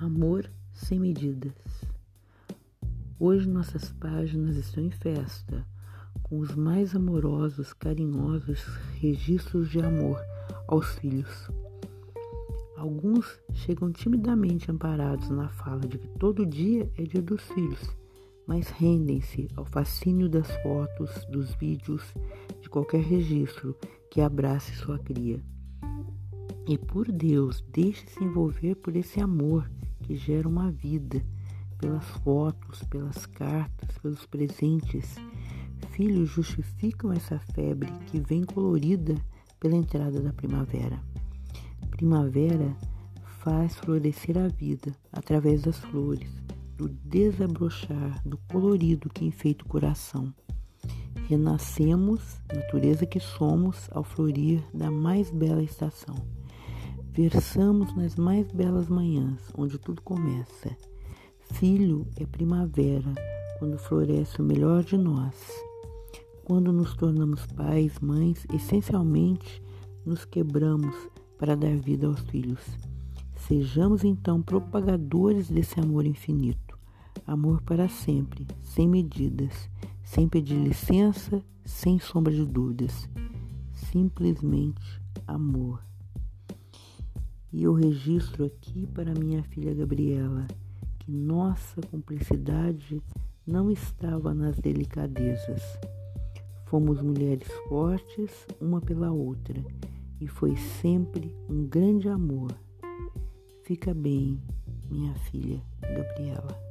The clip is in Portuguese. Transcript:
Amor sem medidas. Hoje nossas páginas estão em festa, com os mais amorosos, carinhosos registros de amor aos filhos. Alguns chegam timidamente amparados na fala de que todo dia é dia dos filhos, mas rendem-se ao fascínio das fotos, dos vídeos, de qualquer registro que abrace sua cria. E por Deus, deixe-se envolver por esse amor que gera uma vida, pelas fotos, pelas cartas, pelos presentes. Filhos justificam essa febre que vem colorida pela entrada da primavera. Primavera faz florescer a vida através das flores, do desabrochar, do colorido que enfeita o coração. Renascemos, natureza que somos, ao florir da mais bela estação. Versamos nas mais belas manhãs, onde tudo começa. Filho é primavera, quando floresce o melhor de nós. Quando nos tornamos pais, mães, essencialmente nos quebramos para dar vida aos filhos. Sejamos então propagadores desse amor infinito. Amor para sempre, sem medidas, sem pedir licença, sem sombra de dúvidas. Simplesmente amor. E eu registro aqui para minha filha Gabriela que nossa cumplicidade não estava nas delicadezas. Fomos mulheres fortes uma pela outra e foi sempre um grande amor. Fica bem, minha filha Gabriela.